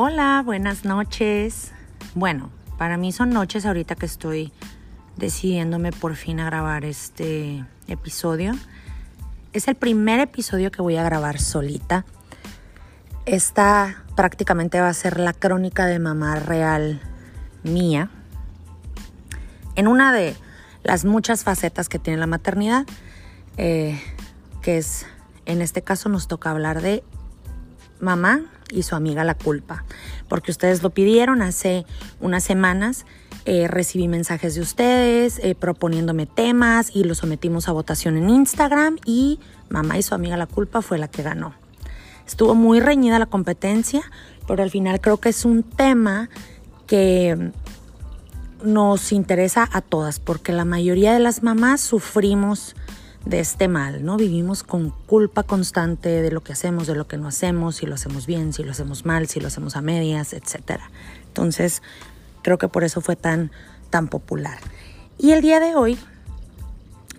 Hola, buenas noches. Bueno, para mí son noches ahorita que estoy decidiéndome por fin a grabar este episodio. Es el primer episodio que voy a grabar solita. Esta prácticamente va a ser la crónica de mamá real mía. En una de las muchas facetas que tiene la maternidad, eh, que es, en este caso nos toca hablar de mamá y su amiga La Culpa, porque ustedes lo pidieron hace unas semanas. Eh, recibí mensajes de ustedes eh, proponiéndome temas y lo sometimos a votación en Instagram y mamá y su amiga La Culpa fue la que ganó. Estuvo muy reñida la competencia, pero al final creo que es un tema que nos interesa a todas, porque la mayoría de las mamás sufrimos de este mal, ¿no? Vivimos con culpa constante de lo que hacemos, de lo que no hacemos, si lo hacemos bien, si lo hacemos mal, si lo hacemos a medias, etc. Entonces, creo que por eso fue tan, tan popular. Y el día de hoy,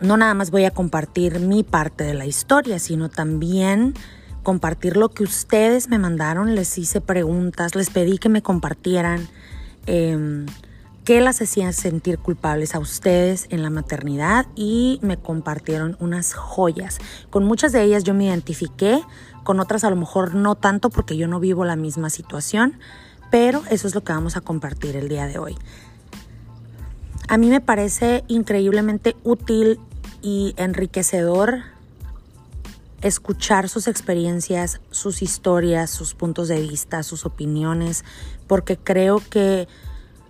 no nada más voy a compartir mi parte de la historia, sino también compartir lo que ustedes me mandaron. Les hice preguntas, les pedí que me compartieran. Eh, qué las hacía sentir culpables a ustedes en la maternidad y me compartieron unas joyas. Con muchas de ellas yo me identifiqué, con otras a lo mejor no tanto porque yo no vivo la misma situación, pero eso es lo que vamos a compartir el día de hoy. A mí me parece increíblemente útil y enriquecedor escuchar sus experiencias, sus historias, sus puntos de vista, sus opiniones, porque creo que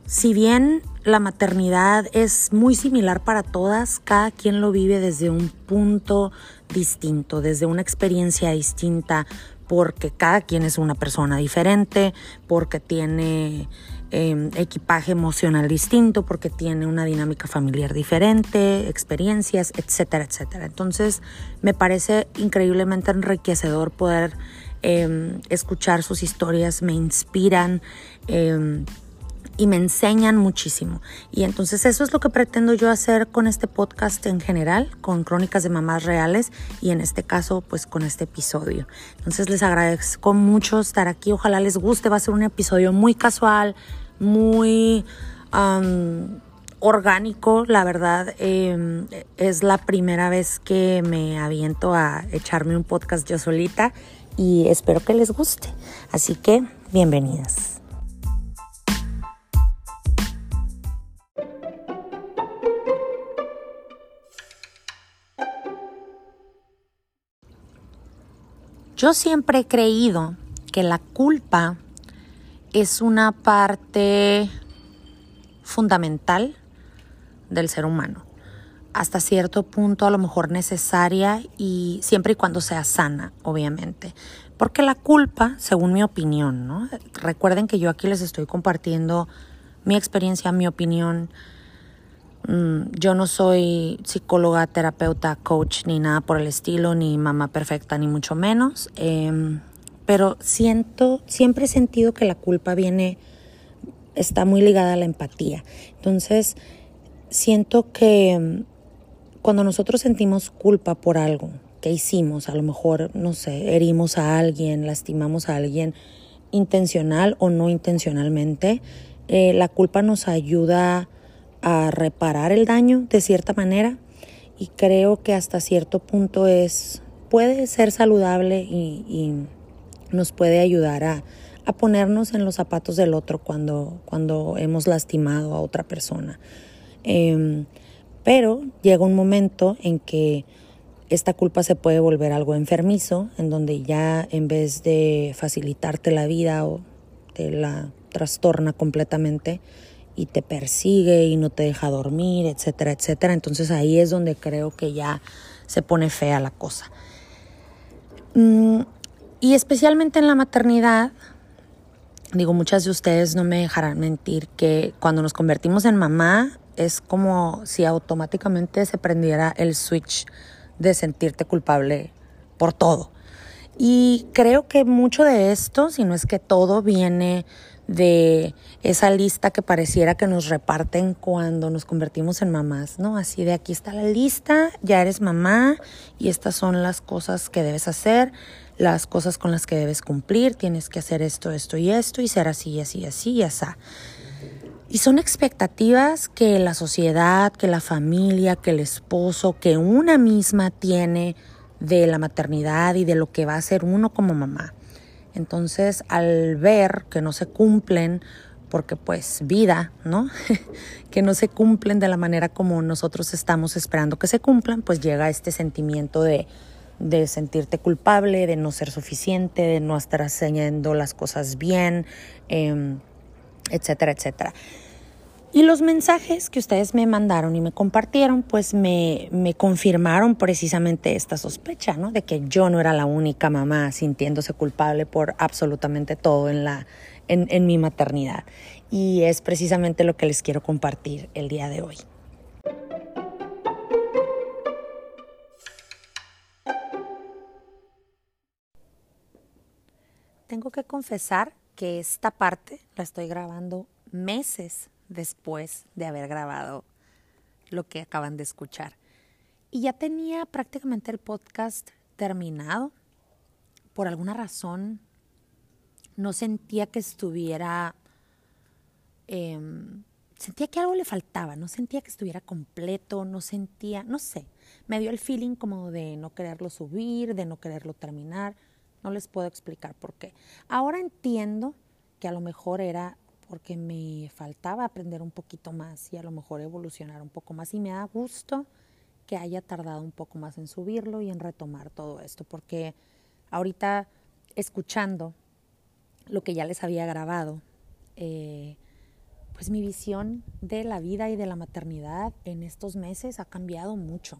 si bien la maternidad es muy similar para todas, cada quien lo vive desde un punto distinto, desde una experiencia distinta, porque cada quien es una persona diferente, porque tiene em, equipaje emocional distinto, porque tiene una dinámica familiar diferente, experiencias, etcétera, etcétera. Entonces me parece increíblemente enriquecedor poder em, escuchar sus historias, me inspiran. Em, y me enseñan muchísimo. Y entonces eso es lo que pretendo yo hacer con este podcast en general, con crónicas de mamás reales y en este caso pues con este episodio. Entonces les agradezco mucho estar aquí, ojalá les guste, va a ser un episodio muy casual, muy... orgánico, la verdad em, es la primera vez que me aviento a echarme un podcast yo solita y espero que les guste. Así que bienvenidas. Yo siempre he creído que la culpa es una parte fundamental del ser humano, hasta cierto punto a lo mejor necesaria y siempre y cuando sea sana, obviamente. Porque la culpa, según mi opinión, ¿no? Recuerden que yo aquí les estoy compartiendo mi experiencia, mi opinión, yo no soy psicóloga, terapeuta, coach, ni nada por el estilo, ni mamá perfecta, ni mucho menos. Em, pero siento, siempre he sentido que la culpa viene, está muy ligada a la empatía. Entonces, siento que em, cuando nosotros sentimos culpa por algo que hicimos, a lo mejor, no sé, herimos a alguien, lastimamos a alguien, intencional o no intencionalmente, eh, la culpa nos ayuda a reparar el daño de cierta manera y creo que hasta cierto punto es puede ser saludable y, nos puede ayudar a, ponernos en los zapatos del otro cuando, cuando hemos lastimado a otra persona. Em, pero llega un momento en que esta culpa se puede volver algo enfermizo, en donde ya en vez de facilitarte la vida o te la trastorna completamente, y te persigue y no te deja dormir, etcétera, etcétera. Entonces ahí es donde creo que ya se pone fea la cosa. Mm, y especialmente en la maternidad, digo, muchas de ustedes no me dejarán mentir que cuando nos convertimos en mamá es como si automáticamente se prendiera el switch de sentirte culpable por todo. Y creo que mucho de esto, si no es que todo, viene de esa lista que pareciera que nos reparten cuando nos convertimos en mamás, ¿no? Así de aquí está la lista, ya eres mamá y estas son las cosas que debes hacer, las cosas con las que debes cumplir, tienes que hacer esto, esto y esto y ser así, así, así y así. Y son expectativas que la sociedad, que la familia, que el esposo, que una misma tiene de la maternidad y de lo que va a ser uno como mamá. Entonces, al ver que no se cumplen, porque pues vida, ¿no? que no se cumplen de la manera como nosotros estamos esperando que se cumplan, pues llega este sentimiento de, de sentirte culpable, de no ser suficiente, de no estar haciendo las cosas bien, em, etcétera, etcétera. Y los mensajes que ustedes me mandaron y me compartieron, pues me, me, confirmaron precisamente esta sospecha, ¿no? De que yo no era la única mamá sintiéndose culpable por absolutamente todo en, la, en, en mi maternidad. Y es precisamente lo que les quiero compartir el día de hoy. Tengo que confesar que esta parte la estoy grabando meses después de haber grabado lo que acaban de escuchar. Y ya tenía prácticamente el podcast terminado. Por alguna razón no sentía que estuviera... Em, sentía que algo le faltaba, no sentía que estuviera completo, no sentía, no sé, me dio el feeling como de no quererlo subir, de no quererlo terminar, no les puedo explicar por qué. Ahora entiendo que a lo mejor era porque me faltaba aprender un poquito más y a lo mejor evolucionar un poco más. Y me da gusto que haya tardado un poco más en subirlo y en retomar todo esto, porque ahorita escuchando lo que ya les había grabado, eh, pues mi visión de la vida y de la maternidad en estos meses ha cambiado mucho.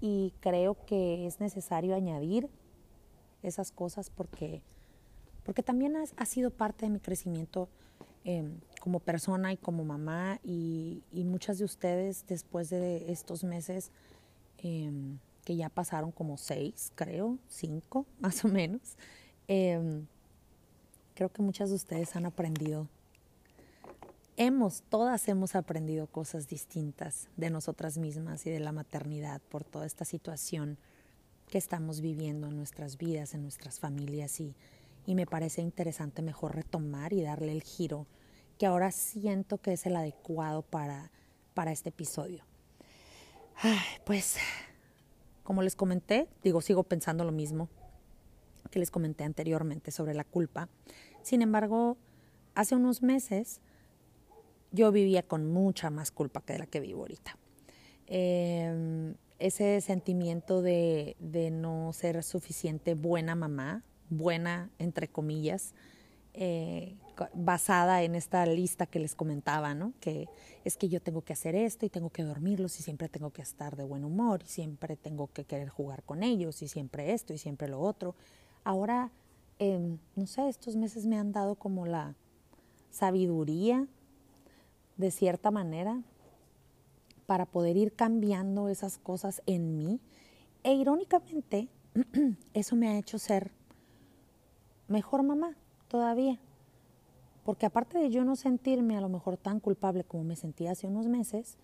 Y creo que es necesario añadir esas cosas porque porque también ha, sido parte de mi crecimiento em, como persona y como mamá y, muchas de ustedes después de estos meses em, que ya pasaron como seis, creo, cinco más o menos, em, creo que muchas de ustedes han aprendido. Hemos, todas hemos aprendido cosas distintas de nosotras mismas y de la maternidad por toda esta situación que estamos viviendo en nuestras vidas, en nuestras familias y y me parece interesante mejor retomar y darle el giro que ahora siento que es el adecuado para, para este episodio. pues, como les comenté, digo, sigo pensando lo mismo que les comenté anteriormente sobre la culpa. Sin embargo, hace unos meses yo vivía con mucha más culpa que la que vivo ahorita. Em, ese sentimiento de, de no ser suficiente buena mamá, buena, entre comillas, eh, basada en esta lista que les comentaba, ¿no? Que es que yo tengo que hacer esto y tengo que dormirlos y siempre tengo que estar de buen humor y siempre tengo que querer jugar con ellos y siempre esto y siempre lo otro. Ahora, em, no sé, estos meses me han dado como la sabiduría, de cierta manera, para poder ir cambiando esas cosas en mí. E irónicamente, eso me ha hecho ser mejor mamá todavía. Porque aparte de yo no sentirme a lo mejor tan culpable como me sentía hace unos meses,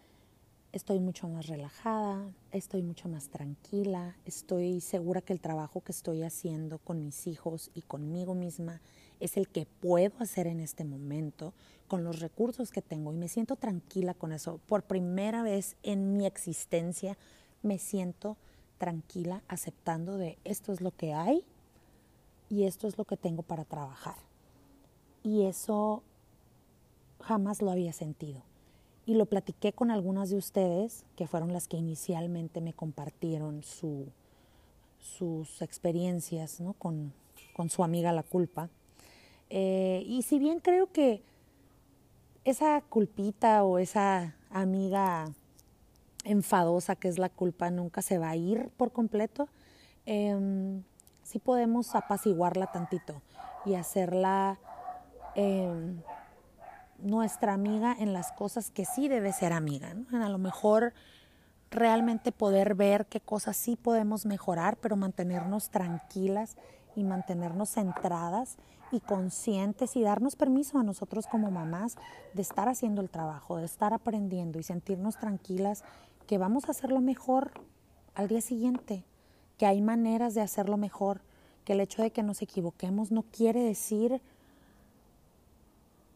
estoy mucho más relajada, estoy mucho más tranquila, estoy segura que el trabajo que estoy haciendo con mis hijos y conmigo misma es el que puedo hacer en este momento con los recursos que tengo y me siento tranquila con eso. Por primera vez en mi existencia me siento tranquila aceptando de esto es lo que hay y esto es lo que tengo para trabajar. Y eso jamás lo había sentido. Y lo platiqué con algunas de ustedes, que fueron las que inicialmente me compartieron su, sus experiencias ¿no? con, con, su amiga la culpa. Eh, y si bien creo que esa culpita o esa amiga enfadosa que es la culpa nunca se va a ir por completo, eh, sí podemos apaciguarla tantito y hacerla em, nuestra amiga en las cosas que sí debe ser amiga. a lo mejor realmente poder ver qué cosas sí podemos mejorar, pero mantenernos tranquilas y mantenernos centradas y conscientes y darnos permiso a nosotros como mamás de estar haciendo el trabajo, de estar aprendiendo y sentirnos tranquilas que vamos a hacerlo mejor al día siguiente, que hay maneras de hacerlo mejor, que el hecho de que nos equivoquemos no quiere decir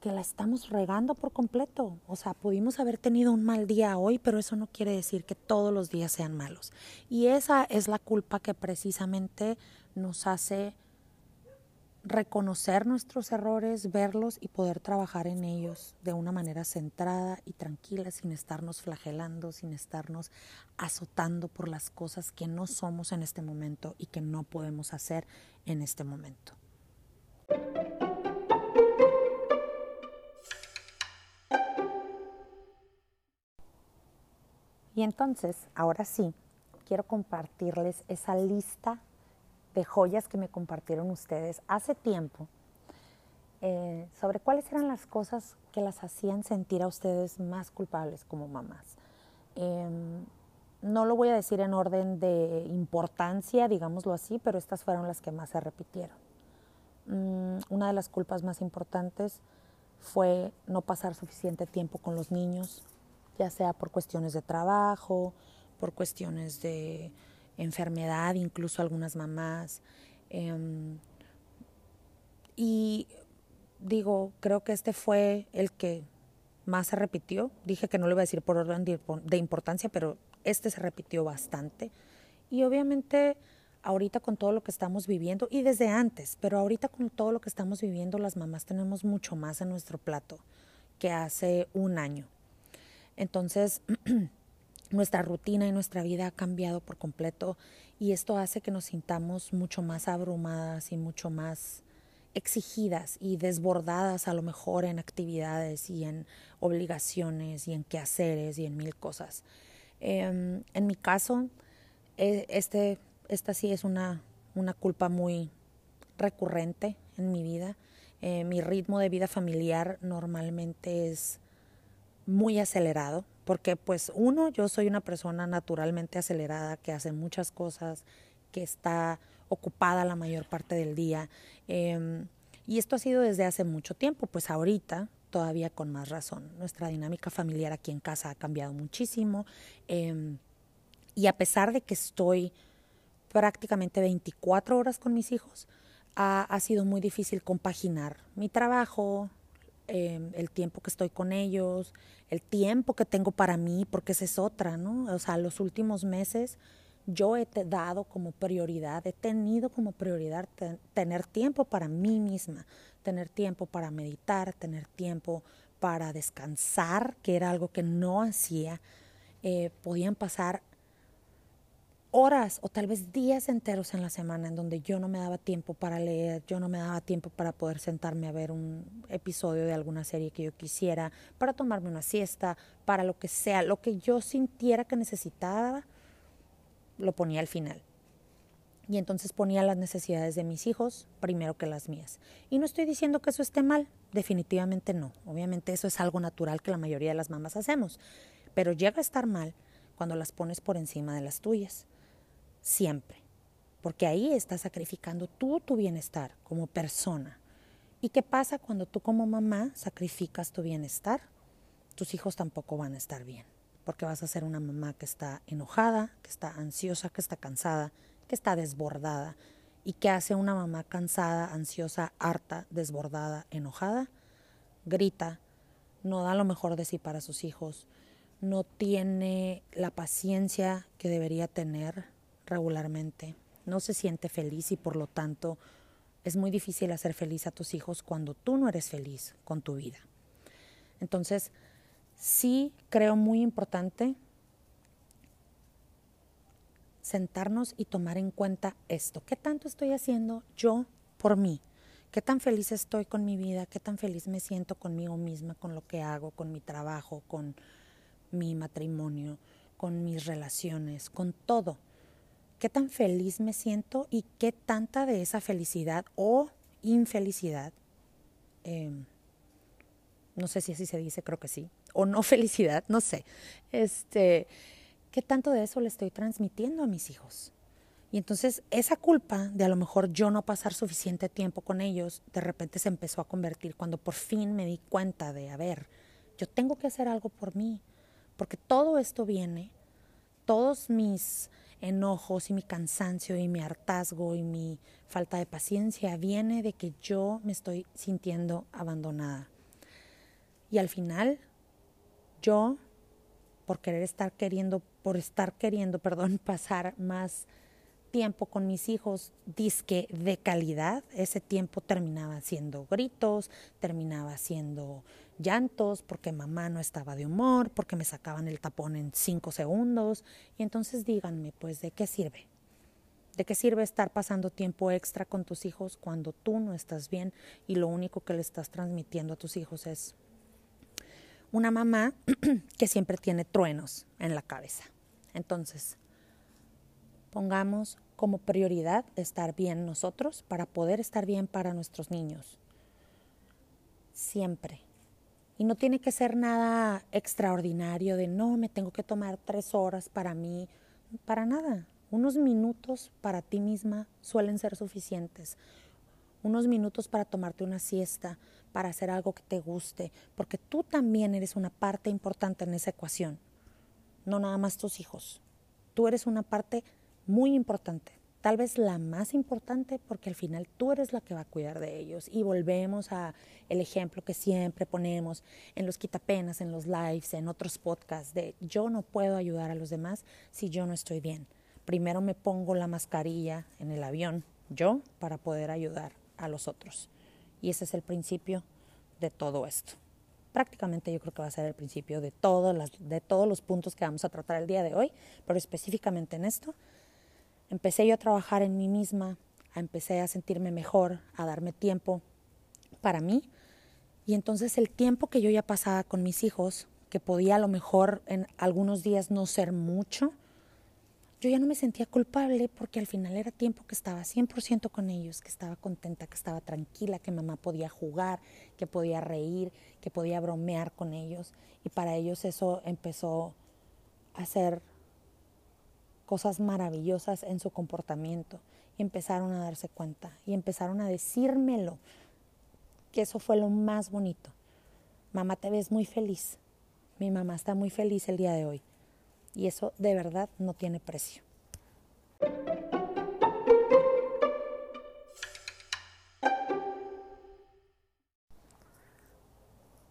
que la estamos regando por completo. O sea, pudimos haber tenido un mal día hoy, pero eso no quiere decir que todos los días sean malos. Y esa es la culpa que precisamente nos hace reconocer nuestros errores, verlos y poder trabajar en ellos de una manera centrada y tranquila, sin estarnos flagelando, sin estarnos azotando por las cosas que no somos en este momento y que no podemos hacer en este momento. Y entonces, ahora sí, quiero compartirles esa lista de joyas que me compartieron ustedes hace tiempo eh, sobre cuáles eran las cosas que las hacían sentir a ustedes más culpables como mamás. Em, no lo voy a decir en orden de importancia, digámoslo así, pero estas fueron las que más se repitieron. Mm, una de las culpas más importantes fue no pasar suficiente tiempo con los niños, ya sea por cuestiones de trabajo, por cuestiones de enfermedad, incluso algunas mamás. Em, y digo, creo que este fue el que más se repitió. Dije que no le iba a decir por orden de importancia, pero este se repitió bastante. Y obviamente ahorita con todo lo que estamos viviendo, y desde antes, pero ahorita con todo lo que estamos viviendo, las mamás tenemos mucho más en nuestro plato que hace un año. Entonces, nuestra rutina y nuestra vida ha cambiado por completo y esto hace que nos sintamos mucho más abrumadas y mucho más exigidas y desbordadas a lo mejor en actividades y en obligaciones y en quehaceres y en mil cosas. Em, en mi caso, e, este, esta sí es una, una culpa muy recurrente en mi vida. Eh, mi ritmo de vida familiar normalmente es muy acelerado porque pues uno, yo soy una persona naturalmente acelerada que hace muchas cosas, que está ocupada la mayor parte del día. Em, y esto ha sido desde hace mucho tiempo, pues ahorita todavía con más razón. Nuestra dinámica familiar aquí en casa ha cambiado muchísimo. Em, y a pesar de que estoy prácticamente 24 horas con mis hijos, ha, ha sido muy difícil compaginar mi trabajo, Em, el tiempo que estoy con ellos, el tiempo que tengo para mí, porque esa es otra, ¿no? O sea, los últimos meses yo he dado como prioridad, he tenido como prioridad tener tiempo para mí misma, tener tiempo para meditar, tener tiempo para descansar, que era algo que no hacía. Eh, podían pasar horas o tal vez días enteros en la semana en donde yo no me daba tiempo para leer, yo no me daba tiempo para poder sentarme a ver un episodio de alguna serie que yo quisiera, para tomarme una siesta, para lo que sea, lo que yo sintiera que necesitaba, lo ponía al final. Y entonces ponía las necesidades de mis hijos primero que las mías. Y no estoy diciendo que eso esté mal, definitivamente no. Obviamente eso es algo natural que la mayoría de las mamás hacemos, pero llega a estar mal cuando las pones por encima de las tuyas siempre, porque ahí estás sacrificando tú tu bienestar como persona. ¿Y qué pasa cuando tú como mamá sacrificas tu bienestar? Tus hijos tampoco van a estar bien, porque vas a ser una mamá que está enojada, que está ansiosa, que está cansada, que está desbordada. ¿Y qué hace una mamá cansada, ansiosa, harta, desbordada, enojada? Grita, no da lo mejor de sí para sus hijos, no tiene la paciencia que debería tener, regularmente, no se siente feliz y por lo tanto es muy difícil hacer feliz a tus hijos cuando tú no eres feliz con tu vida. Entonces, sí creo muy importante sentarnos y tomar en cuenta esto. ¿Qué tanto estoy haciendo yo por mí? ¿Qué tan feliz estoy con mi vida? ¿Qué tan feliz me siento conmigo misma, con lo que hago, con mi trabajo, con mi matrimonio, con mis relaciones, con todo? Qué tan feliz me siento y qué tanta de esa felicidad o infelicidad, em, no sé si así se dice, creo que sí, o no felicidad, no sé, este, qué tanto de eso le estoy transmitiendo a mis hijos. Y entonces esa culpa de a lo mejor yo no pasar suficiente tiempo con ellos, de repente se empezó a convertir cuando por fin me di cuenta de, a ver, yo tengo que hacer algo por mí, porque todo esto viene, todos mis enojos y mi cansancio y mi hartazgo y mi falta de paciencia viene de que yo me estoy sintiendo abandonada. Y al final, yo, por querer estar queriendo, por estar queriendo, perdón, pasar más tiempo con mis hijos disque de calidad, ese tiempo terminaba siendo gritos, terminaba siendo llantos porque mamá no estaba de humor, porque me sacaban el tapón en cinco segundos. Y entonces díganme, pues, ¿de qué sirve? ¿De qué sirve estar pasando tiempo extra con tus hijos cuando tú no estás bien y lo único que le estás transmitiendo a tus hijos es una mamá que siempre tiene truenos en la cabeza? Entonces, pongamos como prioridad estar bien nosotros para poder estar bien para nuestros niños. Siempre. Y no tiene que ser nada extraordinario de no, me tengo que tomar tres horas para mí, para nada. Unos minutos para ti misma suelen ser suficientes. Unos minutos para tomarte una siesta, para hacer algo que te guste, porque tú también eres una parte importante en esa ecuación, no nada más tus hijos. Tú eres una parte muy importante, tal vez la más importante porque al final tú eres la que va a cuidar de ellos y volvemos a el ejemplo que siempre ponemos en los quitapenas, en los lives, en otros podcasts de yo no puedo ayudar a los demás si yo no estoy bien. Primero me pongo la mascarilla en el avión yo para poder ayudar a los otros. Y ese es el principio de todo esto. Prácticamente yo creo que va a ser el principio de, las, de todos los puntos que vamos a tratar el día de hoy, pero específicamente en esto empecé yo a trabajar en mí misma, a empecé a sentirme mejor, a darme tiempo para mí. Y entonces el tiempo que yo ya pasaba con mis hijos, que podía a lo mejor en algunos días no ser mucho, yo ya no me sentía culpable porque al final era tiempo que estaba 100% con ellos, que estaba contenta, que estaba tranquila, que mamá podía jugar, que podía reír, que podía bromear con ellos. Y para ellos eso empezó a ser cosas maravillosas en su comportamiento y empezaron a darse cuenta y empezaron a decírmelo, que eso fue lo más bonito. Mamá, te ves muy feliz. Mi mamá está muy feliz el día de hoy. Y eso de verdad no tiene precio.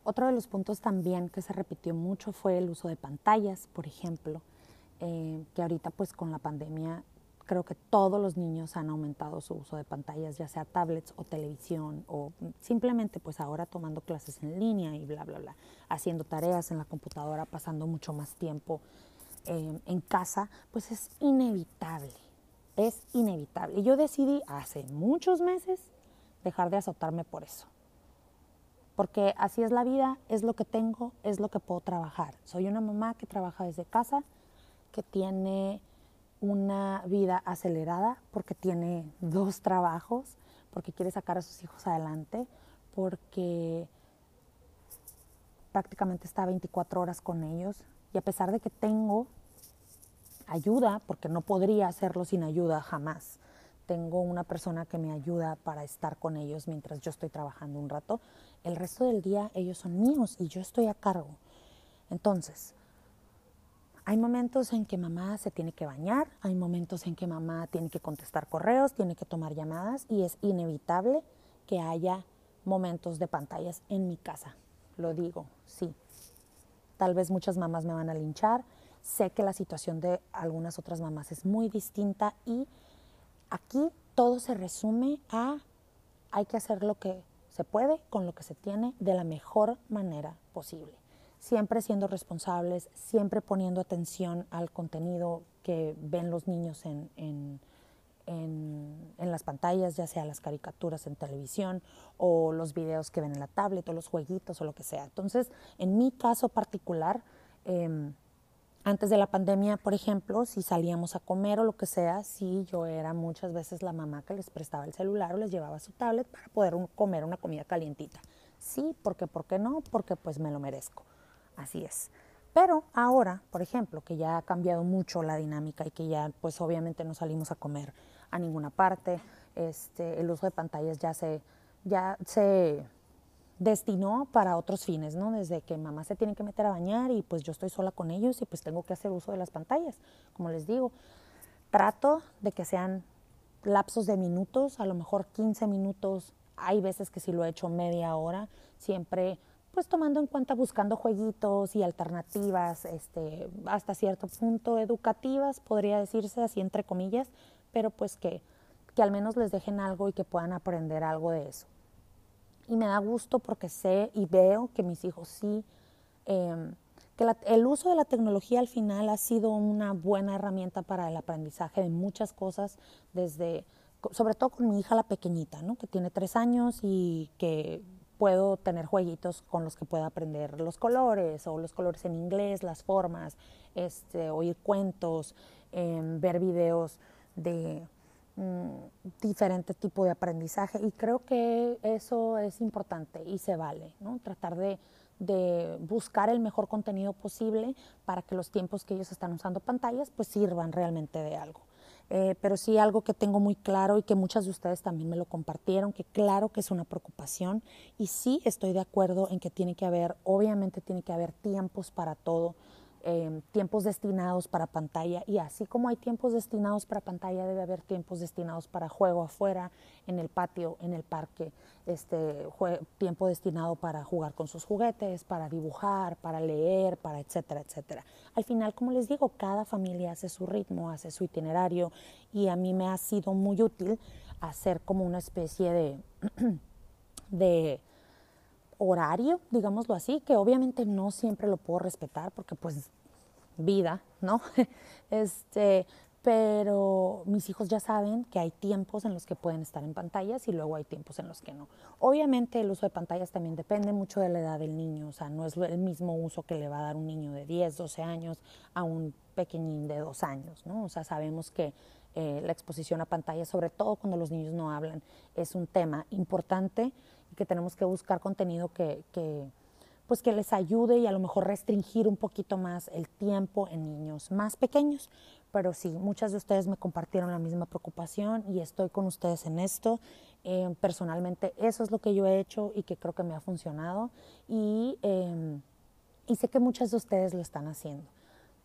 Otro de los puntos también que se repitió mucho fue el uso de pantallas, por ejemplo. Eh, que ahorita pues con la pandemia creo que todos los niños han aumentado su uso de pantallas, ya sea tablets o televisión o simplemente pues ahora tomando clases en línea y bla, bla, bla, haciendo tareas en la computadora, pasando mucho más tiempo eh, en casa, pues es inevitable, es inevitable. Y yo decidí hace muchos meses dejar de azotarme por eso. Porque así es la vida, es lo que tengo, es lo que puedo trabajar. Soy una mamá que trabaja desde casa, que tiene una vida acelerada porque tiene dos trabajos, porque quiere sacar a sus hijos adelante, porque prácticamente está 24 horas con ellos y a pesar de que tengo ayuda, porque no podría hacerlo sin ayuda jamás, tengo una persona que me ayuda para estar con ellos mientras yo estoy trabajando un rato, el resto del día ellos son míos y yo estoy a cargo. Entonces, hay momentos en que mamá se tiene que bañar, hay momentos en que mamá tiene que contestar correos, tiene que tomar llamadas y es inevitable que haya momentos de pantallas en mi casa. Lo digo, sí. Tal vez muchas mamás me van a linchar. Sé que la situación de algunas otras mamás es muy distinta y aquí todo se resume a hay que hacer lo que se puede con lo que se tiene de la mejor manera posible siempre siendo responsables, siempre poniendo atención al contenido que ven los niños en, en, las pantallas, ya sea las caricaturas en televisión o los videos que ven en la tablet o los jueguitos o lo que sea. Entonces, en mi caso particular, em, antes de la pandemia, por ejemplo, si salíamos a comer o lo que sea, sí, yo era muchas veces la mamá que les prestaba el celular o les llevaba su tablet para poder comer una comida calientita. Sí, porque ¿por qué no? Porque pues me lo merezco. Así es. Pero ahora, por ejemplo, que ya ha cambiado mucho la dinámica y que ya pues obviamente no salimos a comer a ninguna parte, este, el uso de pantallas ya se, ya se destinó para otros fines, ¿no? Desde que mamá se tiene que meter a bañar y pues yo estoy sola con ellos y pues tengo que hacer uso de las pantallas. Como les digo, trato de que sean lapsos de minutos, a lo mejor 15 minutos, hay veces que si lo he hecho media hora, siempre pues tomando en cuenta buscando jueguitos y alternativas, este, hasta cierto punto educativas, podría decirse así entre comillas, pero pues que, que al menos les dejen algo y que puedan aprender algo de eso. Y me da gusto porque sé y veo que mis hijos sí, em, que el uso de la tecnología al final ha sido una buena herramienta para el aprendizaje de muchas cosas, desde, sobre todo con mi hija la pequeñita, ¿no? que tiene tres años y que puedo tener jueguitos con los que pueda aprender los colores o los colores en inglés, las formas, este, oír cuentos, em, ver videos de mm, diferentes tipos de aprendizaje y creo que eso es importante y se vale, ¿no? Tratar de, de buscar el mejor contenido posible para que los tiempos que ellos están usando pantallas pues sirvan realmente de algo. Eh, pero sí algo que tengo muy claro y que muchas de ustedes también me lo compartieron, que claro que es una preocupación y sí estoy de acuerdo en que tiene que haber, obviamente tiene que haber tiempos para todo, Em, tiempos destinados para pantalla y así como hay tiempos destinados para pantalla debe haber tiempos destinados para juego afuera, en el patio, en el parque, este tiempo destinado para jugar con sus juguetes, para dibujar, para leer, para etcétera, etcétera. Al final, como les digo, cada familia hace su ritmo, hace su itinerario y a mí me ha sido muy útil hacer como una especie de de horario, digámoslo así, que obviamente no siempre lo puedo respetar porque pues vida, ¿no? este, pero mis hijos ya saben que hay tiempos en los que pueden estar en pantallas y luego hay tiempos en los que no. Obviamente el uso de pantallas también depende mucho de la edad del niño, o sea, no es el mismo uso que le va a dar un niño de 10, 12 años a un pequeñín de 2 años, ¿no? O sea, sabemos que eh, la exposición a pantallas, sobre todo cuando los niños no hablan, es un tema importante que tenemos que buscar contenido que, pues que les ayude y a lo mejor restringir un poquito más el tiempo en niños más pequeños. Pero sí, muchas de ustedes me compartieron la misma preocupación y estoy con ustedes en esto. Eh, personalmente eso es lo que yo he hecho y que creo que me ha funcionado y, eh, y sé que muchas de ustedes lo están haciendo.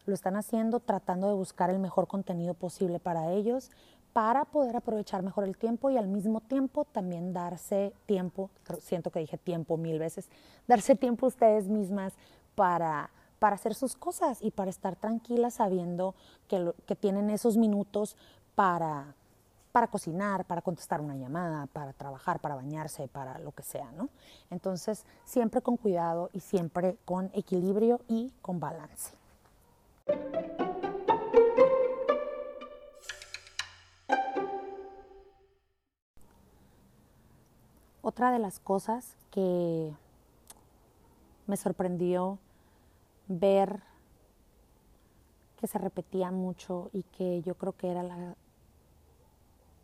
Lo están haciendo tratando de buscar el mejor contenido posible para ellos, para poder aprovechar mejor el tiempo y al mismo tiempo también darse tiempo, siento que dije tiempo mil veces, darse tiempo a ustedes mismas para, para hacer sus cosas y para estar tranquilas sabiendo que, que tienen esos minutos para, para cocinar, para contestar una llamada, para trabajar, para bañarse, para lo que sea, ¿no? Entonces, siempre con cuidado y siempre con equilibrio y con balance. Otra de las cosas que me sorprendió ver que se repetía mucho y que yo creo que era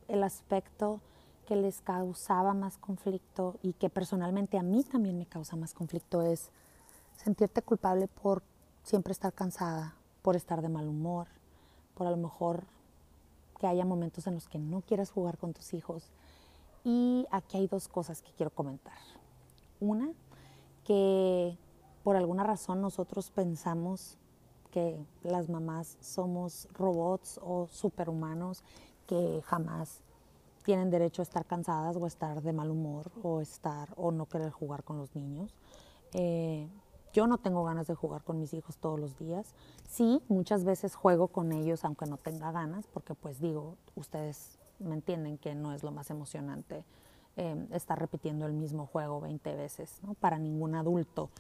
el aspecto que les causaba más conflicto y que personalmente a mí también me causa más conflicto es sentirte culpable por siempre estar cansada, por estar de mal humor, por a lo mejor que haya momentos en los que no quieras jugar con tus hijos, y aquí hay dos cosas que quiero comentar. Una, que por alguna razón nosotros pensamos que las mamás somos robots o superhumanos que jamás tienen derecho a estar cansadas o estar de mal humor o estar o no querer jugar con los niños. Eh, yo no tengo ganas de jugar con mis hijos todos los días. Sí, muchas veces juego con ellos aunque no tenga ganas, porque pues digo, ustedes me entienden que no es lo más emocionante eh, estar repitiendo el mismo juego 20 veces, ¿no? Para ningún adulto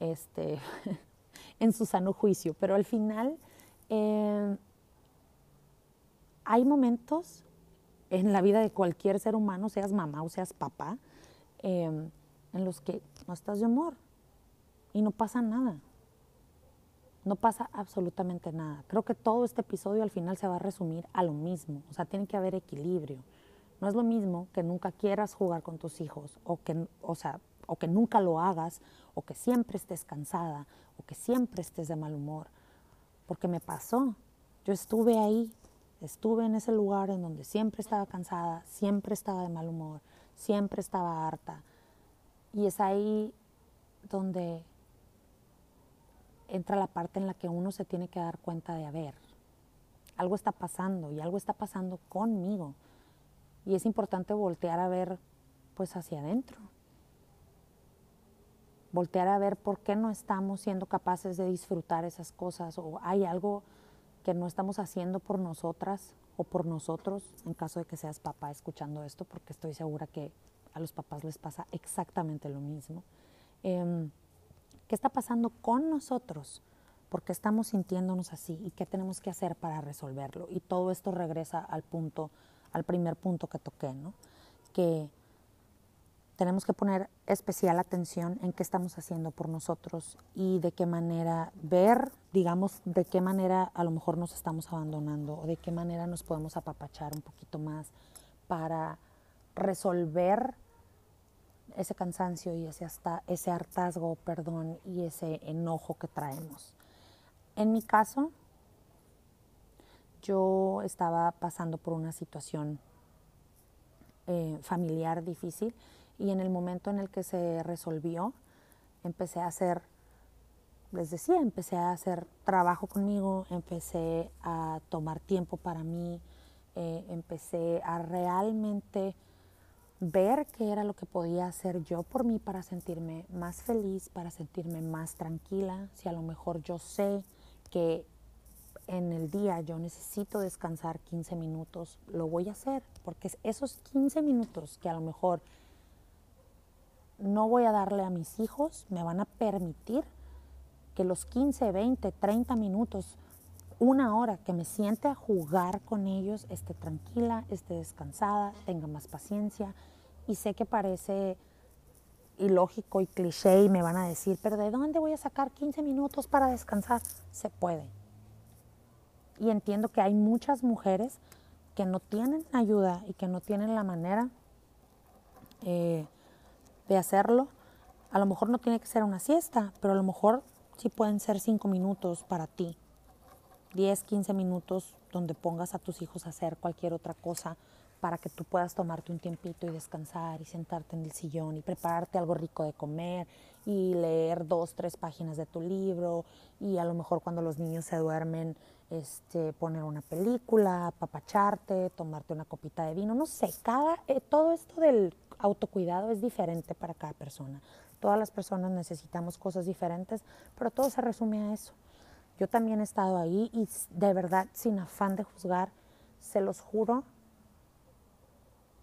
este, en su sano juicio. Pero al final eh, hay momentos en la vida de cualquier ser humano, seas mamá o seas papá, eh, en los que no estás de humor y no pasa nada. No pasa absolutamente nada. Creo que todo este episodio al final se va a resumir a lo mismo. O sea, tiene que haber equilibrio. No es lo mismo que nunca quieras jugar con tus hijos o que, o sea, o que nunca lo hagas o que siempre estés cansada o que siempre estés de mal humor, porque me pasó. Yo estuve ahí, estuve en ese lugar en donde siempre estaba cansada, siempre estaba de mal humor, siempre estaba harta. Y es ahí donde entra la parte en la que uno se tiene que dar cuenta de, a ver, algo está pasando y algo está pasando conmigo. Y es importante voltear a ver pues hacia adentro. Voltear a ver por qué no estamos siendo capaces de disfrutar esas cosas o hay algo que no estamos haciendo por nosotras o por nosotros, en caso de que seas papá escuchando esto, porque estoy segura que a los papás les pasa exactamente lo mismo. Em, ¿Qué está pasando con nosotros? ¿Por qué estamos sintiéndonos así? ¿Y qué tenemos que hacer para resolverlo? Y todo esto regresa al punto, al primer punto que toqué, ¿no? Que tenemos que poner especial atención en qué estamos haciendo por nosotros y de qué manera ver, digamos, de qué manera a lo mejor nos estamos abandonando o de qué manera nos podemos apapachar un poquito más para resolver ese cansancio y ese, hasta, ese hartazgo, perdón, y ese enojo que traemos. En mi caso, yo estaba pasando por una situación eh, familiar difícil y en el momento en el que se resolvió, empecé a hacer, les decía, empecé a hacer trabajo conmigo, empecé a tomar tiempo para mí, eh, empecé a realmente ver qué era lo que podía hacer yo por mí para sentirme más feliz, para sentirme más tranquila. Si a lo mejor yo sé que en el día yo necesito descansar 15 minutos, lo voy a hacer, porque esos 15 minutos que a lo mejor no voy a darle a mis hijos me van a permitir que los 15, 20, 30 minutos, una hora que me siente a jugar con ellos, esté tranquila, esté descansada, tenga más paciencia. Y sé que parece ilógico y cliché y me van a decir, pero ¿de dónde voy a sacar 15 minutos para descansar? Se puede. Y entiendo que hay muchas mujeres que no tienen ayuda y que no tienen la manera eh, de hacerlo. A lo mejor no tiene que ser una siesta, pero a lo mejor sí pueden ser 5 minutos para ti. 10, 15 minutos donde pongas a tus hijos a hacer cualquier otra cosa para que tú puedas tomarte un tiempito y descansar y sentarte en el sillón y prepararte algo rico de comer y leer dos, tres páginas de tu libro y a lo mejor cuando los niños se duermen este, poner una película, papacharte, tomarte una copita de vino, no sé, cada, eh, todo esto del autocuidado es diferente para cada persona. Todas las personas necesitamos cosas diferentes, pero todo se resume a eso. Yo también he estado ahí y de verdad, sin afán de juzgar, se los juro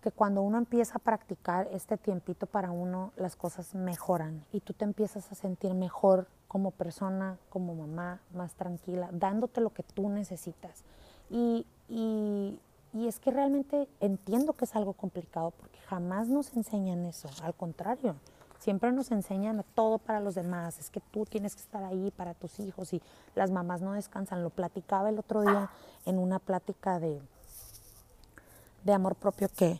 que cuando uno empieza a practicar este tiempito para uno, las cosas mejoran y tú te empiezas a sentir mejor como persona, como mamá, más tranquila, dándote lo que tú necesitas. Y, y, es que realmente entiendo que es algo complicado porque jamás nos enseñan eso, al contrario. Siempre nos enseñan todo para los demás, es que tú tienes que estar ahí para tus hijos y las mamás no descansan. Lo platicaba el otro día en una plática de, de amor propio que,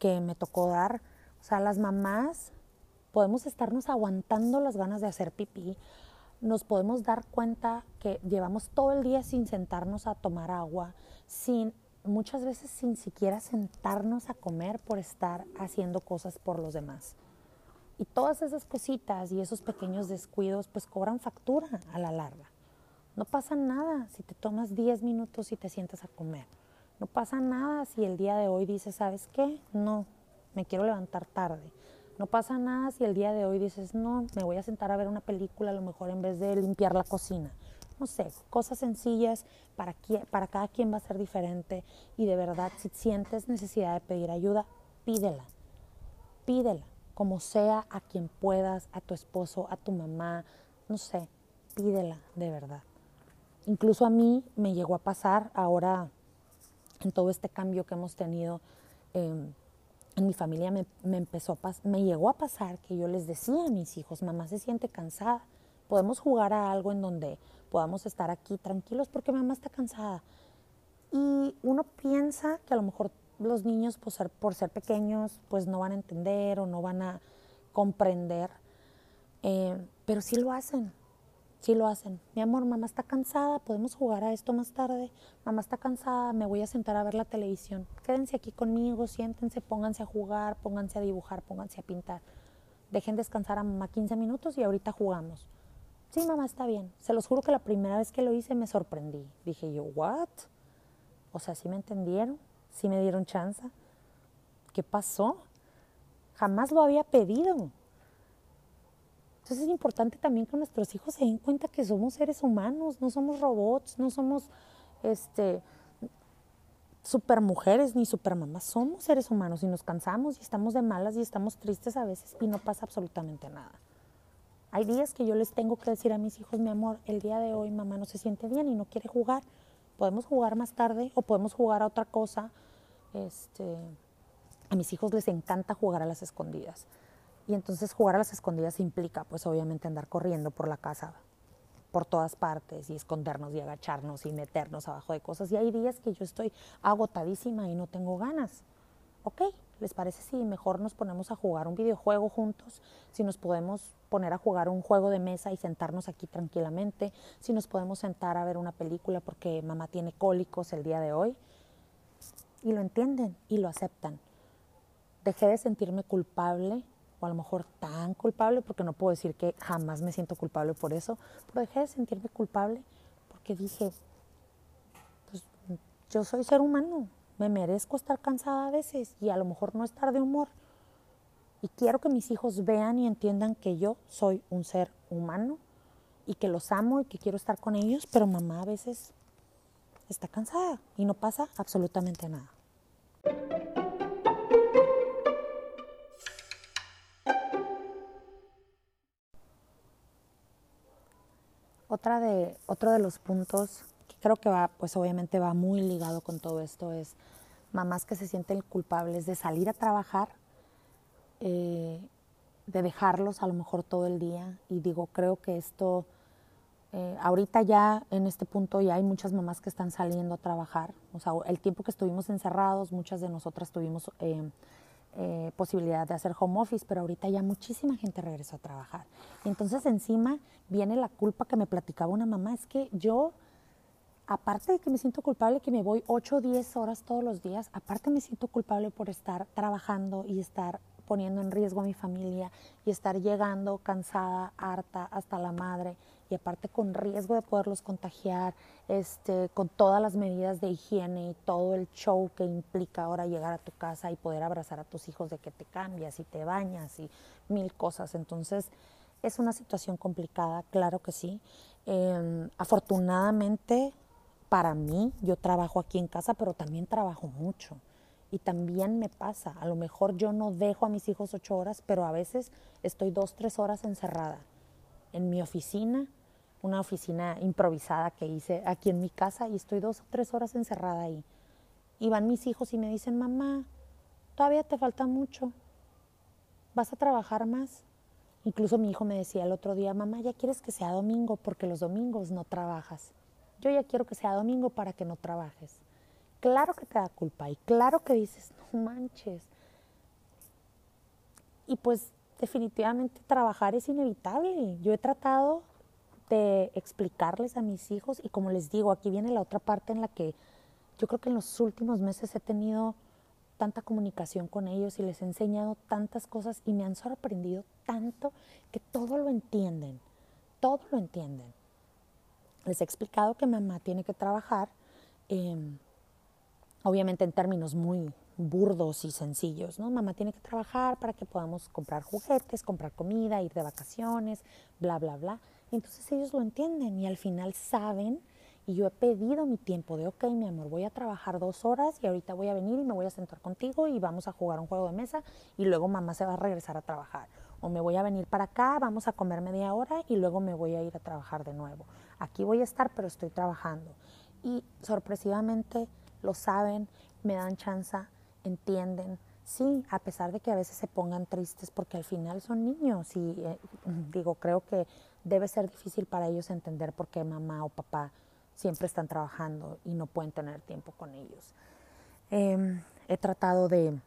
que me tocó dar. O sea, las mamás podemos estarnos aguantando las ganas de hacer pipí, nos podemos dar cuenta que llevamos todo el día sin sentarnos a tomar agua, sin muchas veces sin siquiera sentarnos a comer por estar haciendo cosas por los demás. Y todas esas cositas y esos pequeños descuidos pues cobran factura a la larga. No pasa nada si te tomas 10 minutos y te sientas a comer. No pasa nada si el día de hoy dices, ¿sabes qué? No, me quiero levantar tarde. No pasa nada si el día de hoy dices, no, me voy a sentar a ver una película a lo mejor en vez de limpiar la cocina. No sé, cosas sencillas, para, para cada quien va a ser diferente y de verdad si sientes necesidad de pedir ayuda, pídela, pídela, como sea a quien puedas, a tu esposo, a tu mamá, no sé, pídela de verdad. Incluso a mí me llegó a pasar ahora en todo este cambio que hemos tenido. Eh, en mi familia me, empezó a me llegó a pasar que yo les decía a mis hijos, mamá se siente cansada, podemos jugar a algo en donde podamos estar aquí tranquilos porque mamá está cansada. Y uno piensa que a lo mejor los niños por ser, por ser pequeños pues no van a entender o no van a comprender, Eh, pero sí lo hacen, sí lo hacen. Mi amor, mamá está cansada, podemos jugar a esto más tarde. Mamá está cansada, me voy a sentar a ver la televisión. Quédense aquí conmigo, siéntense, pónganse a jugar, pónganse a dibujar, pónganse a pintar. Dejen descansar a mamá 15 minutos y ahorita jugamos. Sí, mamá, está bien. Se los juro que la primera vez que lo hice me sorprendí. Dije yo, ¿what? O sea, ¿sí me entendieron? ¿Sí me dieron chance? ¿Qué pasó? Jamás lo había pedido. Entonces es importante también que nuestros hijos se den cuenta que somos seres humanos, no somos robots, no somos este ni super mamás, somos seres humanos y nos cansamos y estamos de malas y estamos tristes a veces y no pasa absolutamente nada. Hay días que yo les tengo que decir a mis hijos, mi amor, el día de hoy mamá no se siente bien y no quiere jugar. Podemos jugar más tarde o podemos jugar a otra cosa. Este, a mis hijos les encanta jugar a las escondidas. Y entonces jugar a las escondidas implica, pues obviamente andar corriendo por la casa, por todas partes y escondernos y agacharnos y meternos abajo de cosas. Y hay días que yo estoy agotadísima y no tengo ganas. ¿Ok? ¿Les parece si mejor nos ponemos a jugar un videojuego juntos? Si nos podemos poner a jugar un juego de mesa y sentarnos aquí tranquilamente. Si nos podemos sentar a ver una película porque mamá tiene cólicos el día de hoy. Y lo entienden y lo aceptan. Dejé de sentirme culpable o a lo mejor tan culpable, porque no puedo decir que jamás me siento culpable por eso, pero dejé de sentirme culpable porque dije, pues yo soy ser humano, me merezco estar cansada a veces y a lo mejor no estar de humor. Y quiero que mis hijos vean y entiendan que yo soy un ser humano y que los amo y que quiero estar con ellos, pero mamá a veces está cansada y no pasa absolutamente nada. Otra de, otro de los puntos que creo que va, pues obviamente va muy ligado con todo esto es mamás que se sienten culpables de salir a trabajar, eh, de dejarlos a lo mejor todo el día. Y digo, creo que esto, eh, ahorita ya en este punto ya hay muchas mamás que están saliendo a trabajar. O sea, el tiempo que estuvimos encerrados, muchas de nosotras tuvimos eh, eh, posibilidad de hacer home office, pero ahorita ya muchísima gente regresó a trabajar. entonces encima viene la culpa que me platicaba una mamá, es que yo, aparte de que me siento culpable que me voy 8 o 10 horas todos los días, aparte me siento culpable por estar trabajando y estar poniendo en riesgo a mi familia y estar llegando cansada, harta, hasta la madre y aparte con riesgo de poderlos contagiar, este, con todas las medidas de higiene y todo el show que implica ahora llegar a tu casa y poder abrazar a tus hijos de que te cambias y te bañas y mil cosas. Entonces, es una situación complicada, claro que sí. Em, afortunadamente, para mí, yo trabajo aquí en casa, pero también trabajo mucho. Y también me pasa, a lo mejor yo no dejo a mis hijos ocho horas, pero a veces estoy dos, tres horas encerrada en mi oficina una oficina improvisada que hice aquí en mi casa y estoy dos o tres horas encerrada ahí. Y van mis hijos y me dicen, mamá, todavía te falta mucho, vas a trabajar más. Incluso mi hijo me decía el otro día, mamá, ya quieres que sea domingo porque los domingos no trabajas. Yo ya quiero que sea domingo para que no trabajes. Claro que te da culpa y claro que dices, no manches. Y pues definitivamente trabajar es inevitable. Yo he tratado explicarles a mis hijos y como les digo, aquí viene la otra parte en la que yo creo que en los últimos meses he tenido tanta comunicación con ellos y les he enseñado tantas cosas y me han sorprendido tanto que todo lo entienden, todo lo entienden. Les he explicado que mamá tiene que trabajar, em, obviamente en términos muy burdos y sencillos, ¿no? Mamá tiene que trabajar para que podamos comprar juguetes, comprar comida, ir de vacaciones, bla, bla, bla. Entonces ellos lo entienden y al final saben y yo he pedido mi tiempo de, ok, mi amor, voy a trabajar dos horas y ahorita voy a venir y me voy a sentar contigo y vamos a jugar un juego de mesa y luego mamá se va a regresar a trabajar. O me voy a venir para acá, vamos a comer media hora y luego me voy a ir a trabajar de nuevo. Aquí voy a estar, pero estoy trabajando. Y sorpresivamente lo saben, me dan chance, entienden. Sí, a pesar de que a veces se pongan tristes porque al final son niños y eh, digo, creo que debe ser difícil para ellos entender por qué mamá o papá siempre están trabajando y no pueden tener tiempo con ellos. Em, he tratado de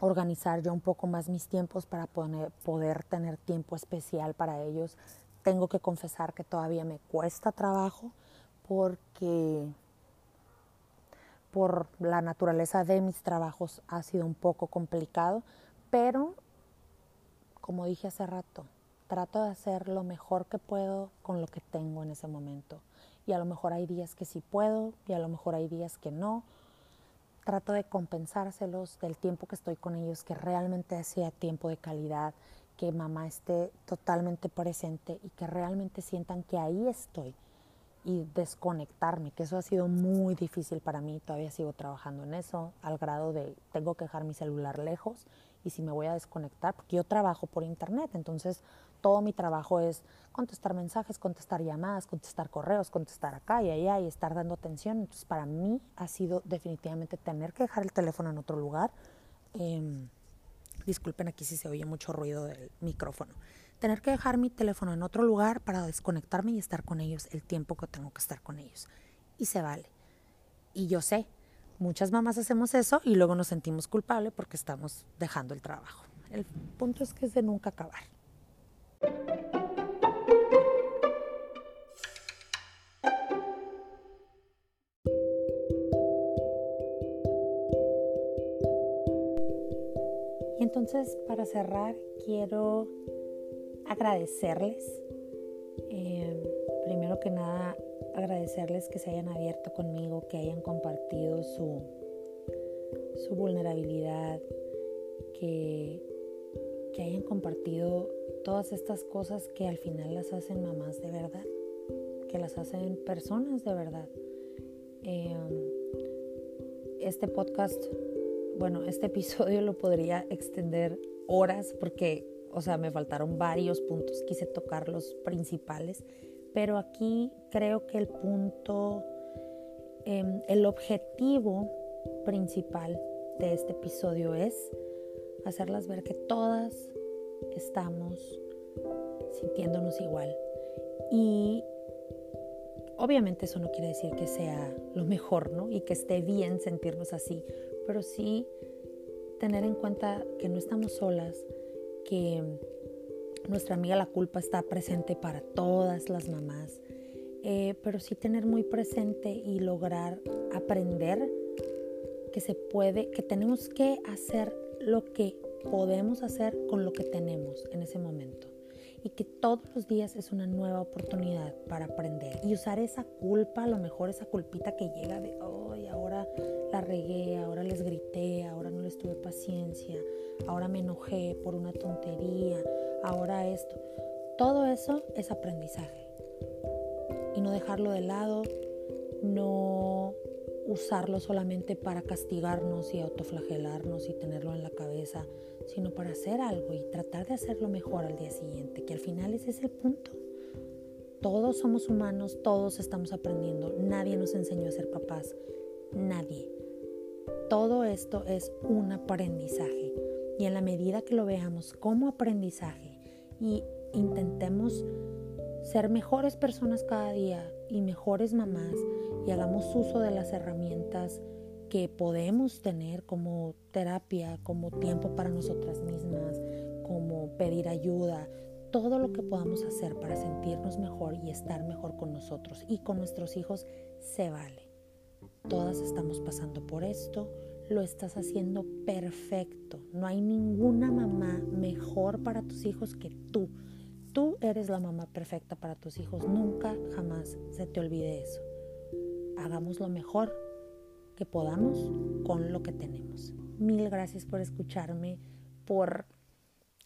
organizar yo un poco más mis tiempos para poder tener tiempo especial para ellos. Tengo que confesar que todavía me cuesta trabajo porque por la naturaleza de mis trabajos ha sido un poco complicado, pero como dije hace rato, trato de hacer lo mejor que puedo con lo que tengo en ese momento. Y a lo mejor hay días que sí puedo y a lo mejor hay días que no, trato de compensárselos del tiempo que estoy con ellos, que realmente sea tiempo de calidad, que mamá esté totalmente presente y que realmente sientan que ahí estoy y desconectarme, que eso ha sido muy difícil para mí, todavía sigo trabajando en eso, al grado de tengo que dejar mi celular lejos y si me voy a desconectar, porque yo trabajo por internet, entonces todo mi trabajo es contestar mensajes, contestar llamadas, contestar correos, contestar acá y allá y estar dando atención. Entonces para mí ha sido definitivamente tener que dejar el teléfono en otro lugar. Em, disculpen aquí si se oye mucho ruido del micrófono. Tener que dejar mi teléfono en otro lugar para desconectarme y estar con ellos el tiempo que tengo que estar con ellos. Y se vale. Y yo sé, muchas mamás hacemos eso y luego nos sentimos culpables porque estamos dejando el trabajo. El punto es que es de nunca acabar. Y entonces, para cerrar, quiero agradecerles. Eh, primero que nada, agradecerles que se hayan abierto conmigo, que hayan compartido su, su vulnerabilidad, que, que hayan compartido todas estas cosas que al final las hacen mamás de verdad, que las hacen personas de verdad. Em, este podcast, bueno, este episodio lo podría extender horas porque, o sea, me faltaron varios puntos, quise tocar los principales, pero aquí creo que el punto, em, el objetivo principal de este episodio es hacerlas ver que todas estamos sintiéndonos igual. Y obviamente eso no quiere decir que sea lo mejor, ¿no? Y que esté bien sentirnos así, pero sí tener en cuenta que no estamos solas, que nuestra amiga la culpa está presente para todas las mamás, eh, pero sí tener muy presente y lograr aprender que se puede, que tenemos que hacer lo que podemos hacer con lo que tenemos en ese momento. Y que todos los días es una nueva oportunidad para aprender. Y usar esa culpa, a lo mejor esa culpita que llega de, hoy ahora la regué, ahora les grité, ahora no les tuve paciencia, ahora me enojé por una tontería, ahora esto. Todo eso es aprendizaje. Y no dejarlo de lado, no usarlo solamente para castigarnos y autoflagelarnos y tenerlo en la cabeza, sino para hacer algo y tratar de hacerlo mejor al día siguiente, que al final ese es el punto. Todos somos humanos, todos estamos aprendiendo, nadie nos enseñó a ser papás, nadie. Todo esto es un aprendizaje y en la medida que lo veamos como aprendizaje y intentemos ser mejores personas cada día y mejores mamás y hagamos uso de las herramientas que podemos tener como terapia, como tiempo para nosotras mismas, como pedir ayuda, todo lo que podamos hacer para sentirnos mejor y estar mejor con nosotros y con nuestros hijos se vale. Todas estamos pasando por esto, lo estás haciendo perfecto. No hay ninguna mamá mejor para tus hijos que tú. Tú eres la mamá perfecta para tus hijos. Nunca, jamás se te olvide eso. Hagamos lo mejor que podamos con lo que tenemos. Mil gracias por escucharme, por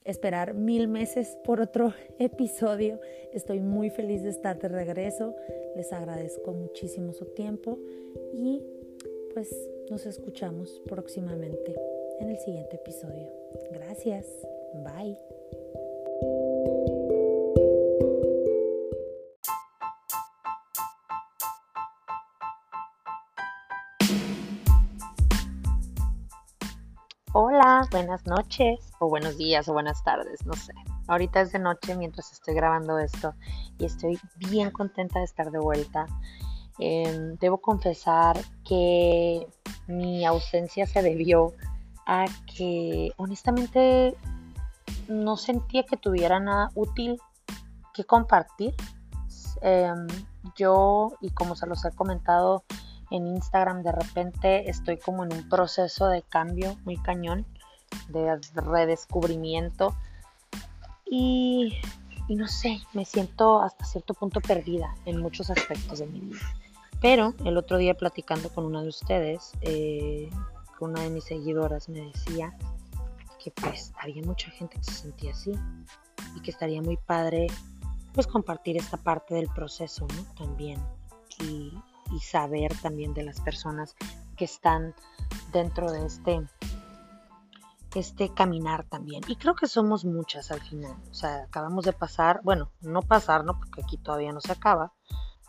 esperar mil meses por otro episodio. Estoy muy feliz de estar de regreso. Les agradezco muchísimo su tiempo y pues nos escuchamos próximamente en el siguiente episodio. Gracias. Bye. Hola, buenas noches, o buenos días, o buenas tardes, no sé. Ahorita es de noche mientras estoy grabando esto y estoy bien contenta de estar de vuelta. Em, debo confesar que mi ausencia se debió a que honestamente no sentía que tuviera nada útil que compartir. Em, yo, y como se los he comentado en Instagram, de repente estoy como en un proceso de cambio muy cañón, de redescubrimiento. Y, no sé, me siento hasta cierto punto perdida en muchos aspectos de mi vida. Pero el otro día platicando con una de ustedes, eh, una de mis seguidoras, me decía que pues había mucha gente que se sentía así y que estaría muy padre pues compartir esta parte del proceso, ¿no? También y, y saber también de las personas que están dentro de este este caminar también. Y creo que somos muchas al final. O sea, acabamos de pasar, bueno, no pasar, ¿no? Porque aquí todavía no se acaba.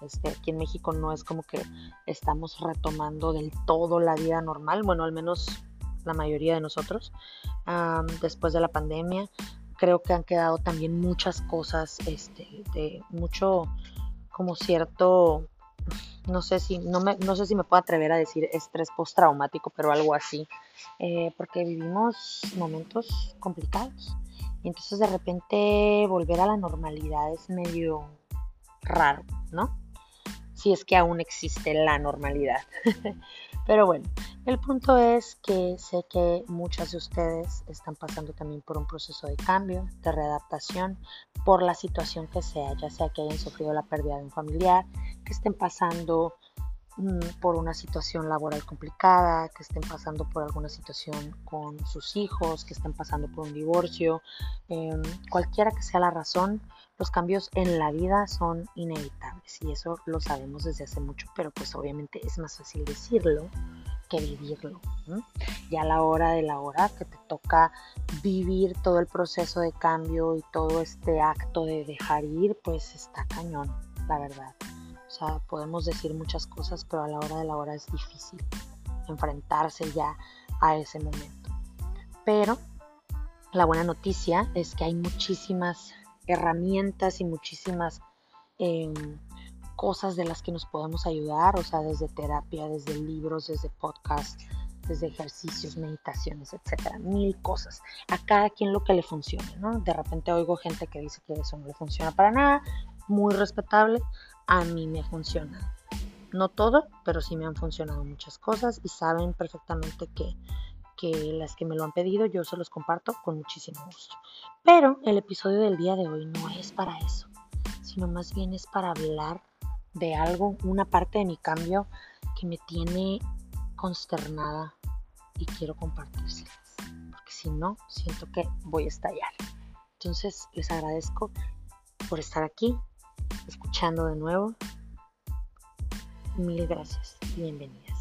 Este, aquí en México no es como que estamos retomando del todo la vida normal. Bueno, al menos la mayoría de nosotros. después de la pandemia, creo que han quedado también muchas cosas, este, de mucho, como cierto no sé si, no, me, no sé si me puedo atrever a decir estrés postraumático, pero algo así, eh, porque vivimos momentos complicados. Y entonces de repente volver a la normalidad es medio raro, ¿no? Si es que aún existe la normalidad. Pero bueno, el punto es que sé que muchas de ustedes están pasando también por un proceso de cambio, de readaptación, por la situación que sea, ya sea que hayan sufrido la pérdida de un familiar, que estén pasando mm, por una situación laboral complicada, que estén pasando por alguna situación con sus hijos, que estén pasando por un divorcio, em, cualquiera que sea la razón, los cambios en la vida son inevitables y eso lo sabemos desde hace mucho, pero pues obviamente es más fácil decirlo que vivirlo. Ya a la hora de la hora que te toca vivir todo el proceso de cambio y todo este acto de dejar ir, pues está cañón, la verdad. O sea, podemos decir muchas cosas, pero a la hora de la hora es difícil enfrentarse ya a ese momento. Pero la buena noticia es que hay muchísimas herramientas y muchísimas em, cosas de las que nos podemos ayudar, o sea, desde terapia, desde libros, desde podcast, desde ejercicios, meditaciones, etcétera, mil cosas. A cada quien lo que le funcione, ¿no? De repente oigo gente que dice que eso no le funciona para nada, muy respetable, a mí me funciona. No todo, pero sí me han funcionado muchas cosas y saben perfectamente que que las que me lo han pedido yo se los comparto con muchísimo gusto. Pero el episodio del día de hoy no es para eso, sino más bien es para hablar de algo, una parte de mi cambio que me tiene consternada y quiero compartírselas, porque si no, siento que voy a estallar. Entonces, les agradezco por estar aquí, escuchando de nuevo. Mil gracias. Bienvenidos.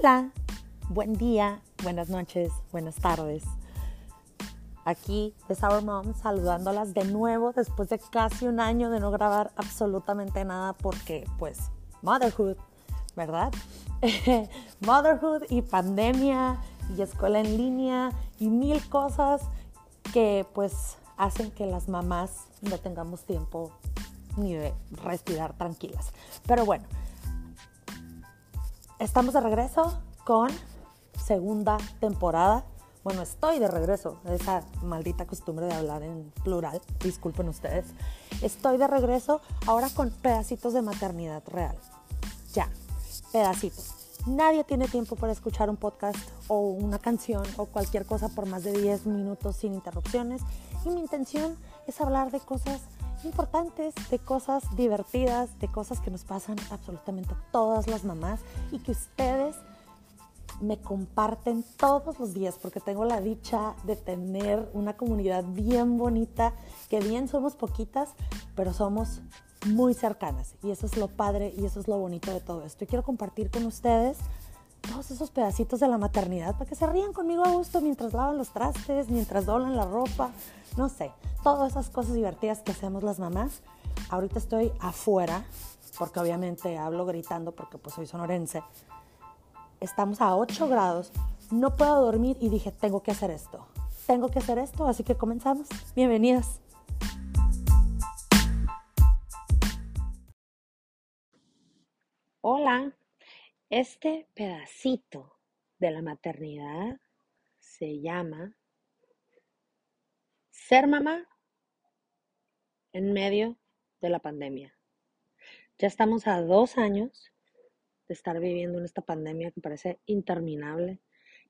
Hola, buen día, buenas noches, buenas tardes. Aquí es Our Mom saludándolas de nuevo después de casi un año de no grabar absolutamente nada porque pues motherhood, ¿verdad? motherhood y pandemia y escuela en línea y mil cosas que pues hacen que las mamás no tengamos tiempo ni de respirar tranquilas. Pero bueno, Estamos de regreso con segunda temporada. Bueno, estoy de regreso, esa maldita costumbre de hablar en plural, disculpen ustedes. Estoy de regreso ahora con pedacitos de maternidad real. Ya, pedacitos. Nadie tiene tiempo para escuchar un podcast o una canción o cualquier cosa por más de 10 minutos sin interrupciones. Y mi intención es hablar de cosas importantes, de cosas divertidas, de cosas que nos pasan absolutamente a todas las mamás y que ustedes me comparten todos los días porque tengo la dicha de tener una comunidad bien bonita, que bien somos poquitas, pero somos muy cercanas y eso es lo padre y eso es lo bonito de todo esto. Y quiero compartir con ustedes todos esos pedacitos de la maternidad para que se rían conmigo a gusto mientras lavan los trastes, mientras doblan la ropa, no sé, todas esas cosas divertidas que hacemos las mamás. Ahorita estoy afuera, porque obviamente hablo gritando porque pues soy sonorense. Estamos a 8 grados, no puedo dormir y dije, tengo que hacer esto. tengo que hacer esto, así que comenzamos. Bienvenidos. Hola, este pedacito de la maternidad se llama ser mamá en medio de la pandemia. Ya estamos a dos años de estar viviendo en esta pandemia que parece interminable.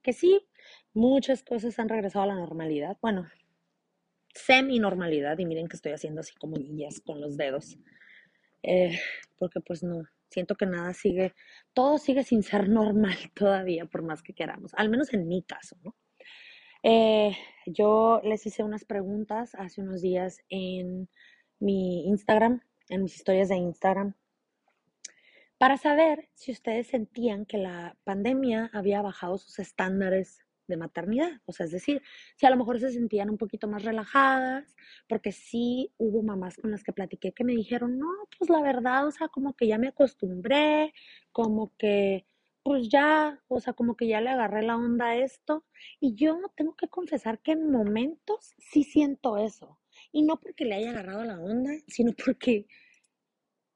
Que sí, muchas cosas han regresado a la normalidad. Bueno, semi-normalidad. Y miren que estoy haciendo así como niñas con los dedos. Eh, porque pues no, siento que nada sigue, todo sigue sin ser normal todavía, por más que queramos. Al menos en mi caso, ¿no? Eh, yo les hice unas preguntas hace unos días en mi Instagram, en mis historias de Instagram, para saber si ustedes sentían que la pandemia había bajado sus estándares de maternidad. O sea, es decir, si a lo mejor se sentían un poquito más relajadas, porque sí hubo mamás con las que platiqué que me dijeron, no, pues la verdad, o sea, como que ya me acostumbré, como que, pues ya, o sea, como que ya le agarré la onda a esto. Y yo tengo que confesar que en momentos sí siento eso. Y no porque le haya agarrado la onda, sino porque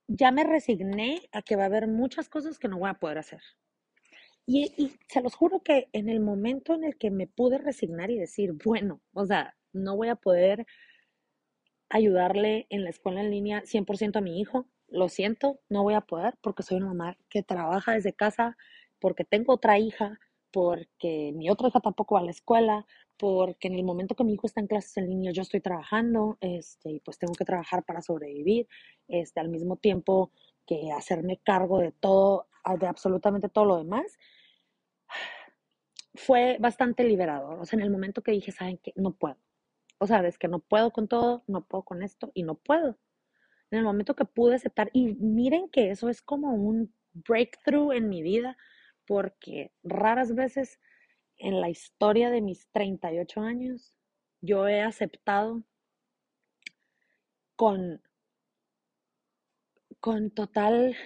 ya me resigné a que va a haber muchas cosas que no voy a poder hacer. Y, se los juro que en el momento en el que me pude resignar y decir, bueno, o sea, no voy a poder ayudarle en la escuela en línea 100% a mi hijo, lo siento, no voy a poder porque soy una mamá que trabaja desde casa, porque tengo otra hija, porque mi otra hija tampoco va a la escuela, porque en el momento que mi hijo está en clases en línea yo estoy trabajando, este, y pues tengo que trabajar para sobrevivir, este, al mismo tiempo que hacerme cargo de todo, de absolutamente todo lo demás, fue bastante liberador. O sea, en el momento que dije, ¿saben qué? No puedo. O sea, es que no puedo con todo, no puedo con esto y no puedo. En el momento que pude aceptar, y miren que eso es como un breakthrough en mi vida, porque raras veces en la historia de mis 38 años yo he aceptado con, con total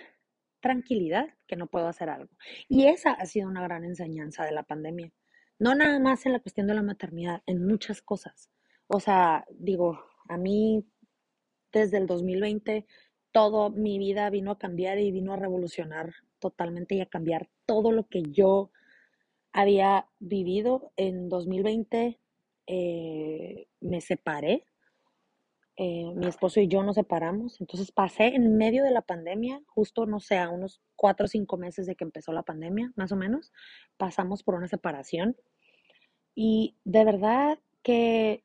tranquilidad que no puedo hacer algo. Y esa ha sido una gran enseñanza de la pandemia. No nada más en la cuestión de la maternidad, en muchas cosas. O sea, digo, a mí desde el 2020 todo mi vida vino a cambiar y vino a revolucionar totalmente y a cambiar todo lo que yo había vivido. En 2020 eh, me separé eh, mi esposo y yo nos separamos, entonces pasé en medio de la pandemia, justo, no sé, a unos cuatro o cinco meses de que empezó la pandemia, más o menos, pasamos por una separación. Y de verdad que,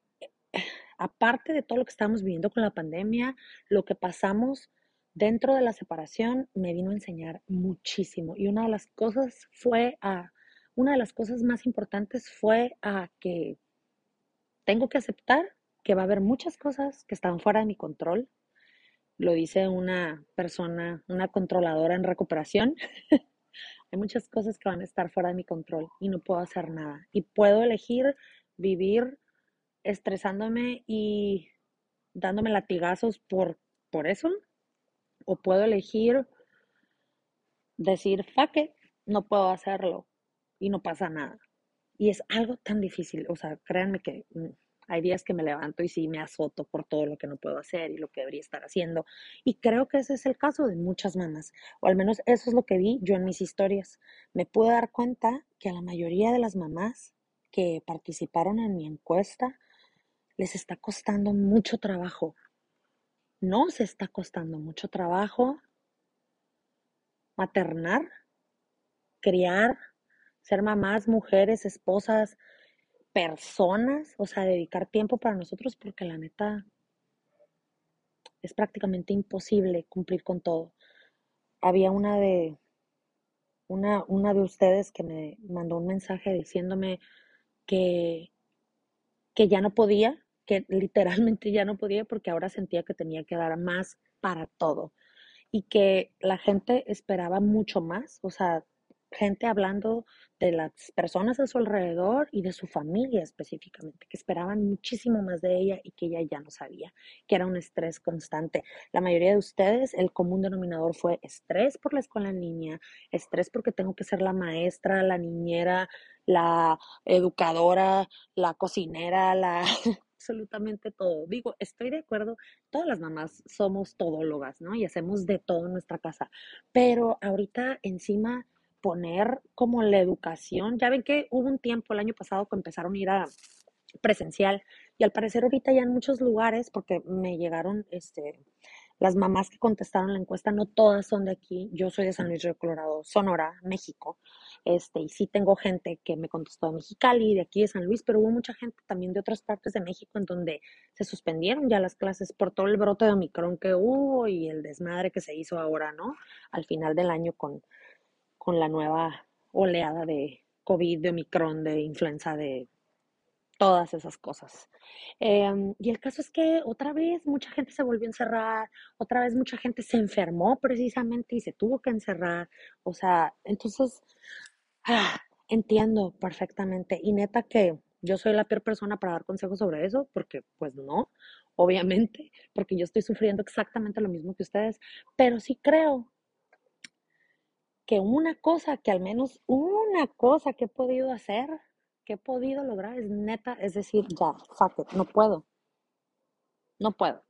aparte de todo lo que estamos viviendo con la pandemia, lo que pasamos dentro de la separación me vino a enseñar muchísimo. Y una de las cosas fue a, una de las cosas más importantes fue a que tengo que aceptar que va a haber muchas cosas que están fuera de mi control. Lo dice una persona, una controladora en recuperación. Hay muchas cosas que van a estar fuera de mi control y no puedo hacer nada. Y puedo elegir vivir estresándome y dándome latigazos por, por eso. O puedo elegir decir, it, no puedo hacerlo y no pasa nada. Y es algo tan difícil, o sea, créanme que mm, hay días que me levanto y sí me azoto por todo lo que no puedo hacer y lo que debería estar haciendo. Y creo que ese es el caso de muchas mamás, o al menos eso es lo que vi yo en mis historias. Me pude dar cuenta que a la mayoría de las mamás que participaron en mi encuesta les está costando mucho trabajo. No se está costando mucho trabajo maternar, criar, ser mamás, mujeres, esposas, personas, o sea, dedicar tiempo para nosotros, porque la neta es prácticamente imposible cumplir con todo. Había una de una, una de ustedes que me mandó un mensaje diciéndome que, que ya no podía, que literalmente ya no podía porque ahora sentía que tenía que dar más para todo y que la gente esperaba mucho más, o sea, gente hablando de las personas a su alrededor y de su familia específicamente, que esperaban muchísimo más de ella y que ella ya no sabía, que era un estrés constante. La mayoría de ustedes, el común denominador fue estrés por la escuela en línea, estrés porque tengo que ser la maestra, la niñera, la educadora, la cocinera, la absolutamente todo. Digo, estoy de acuerdo, todas las mamás somos todólogas, ¿no? Y hacemos de todo en nuestra casa, pero ahorita encima poner como la educación, ya ven que hubo un tiempo el año pasado que empezaron a ir a presencial y al parecer ahorita ya en muchos lugares, porque me llegaron este, las mamás que contestaron la encuesta, no todas son de aquí. Yo soy de San Luis Río Colorado, Sonora, México. Este, y sí tengo gente que me contestó de Mexicali, de aquí de San Luis, pero hubo mucha gente también de otras partes de México en donde se suspendieron ya las clases por todo el brote de Omicron que hubo y el desmadre que se hizo ahora, ¿no? Al final del año con, con la nueva oleada de COVID, de Omicron, de influenza, de todas esas cosas. Em, y el caso es que otra vez mucha gente se volvió a encerrar, otra vez mucha gente se enfermó precisamente y se tuvo que encerrar. O sea, entonces, ah, entiendo perfectamente. Y neta que yo soy la peor persona para dar consejos sobre eso, porque pues no, obviamente, porque yo estoy sufriendo exactamente lo mismo que ustedes, pero sí creo que una cosa, que al menos una cosa que he podido hacer he podido lograr es neta, es decir, ya, fuck no puedo. No puedo.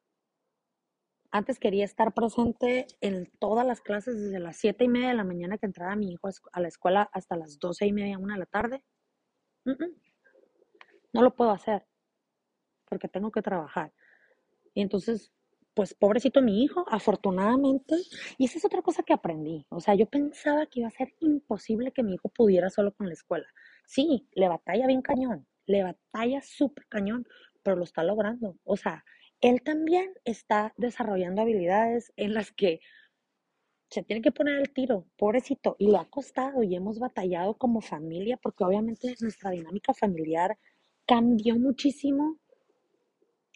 Antes quería estar presente en todas las clases desde las siete y media de la mañana que entraba mi hijo a la escuela hasta las doce y media, una de la tarde. No lo puedo hacer porque tengo que trabajar. Y entonces, pues pobrecito mi hijo, afortunadamente, y esa es otra cosa que aprendí. O sea, yo pensaba que iba a ser imposible que mi hijo pudiera solo con la escuela. Sí, le batalla bien cañón, le batalla súper cañón, pero lo está logrando. O sea, él también está desarrollando habilidades en las que se tiene que poner el tiro, pobrecito, y le ha costado y hemos batallado como familia, porque obviamente nuestra dinámica familiar cambió muchísimo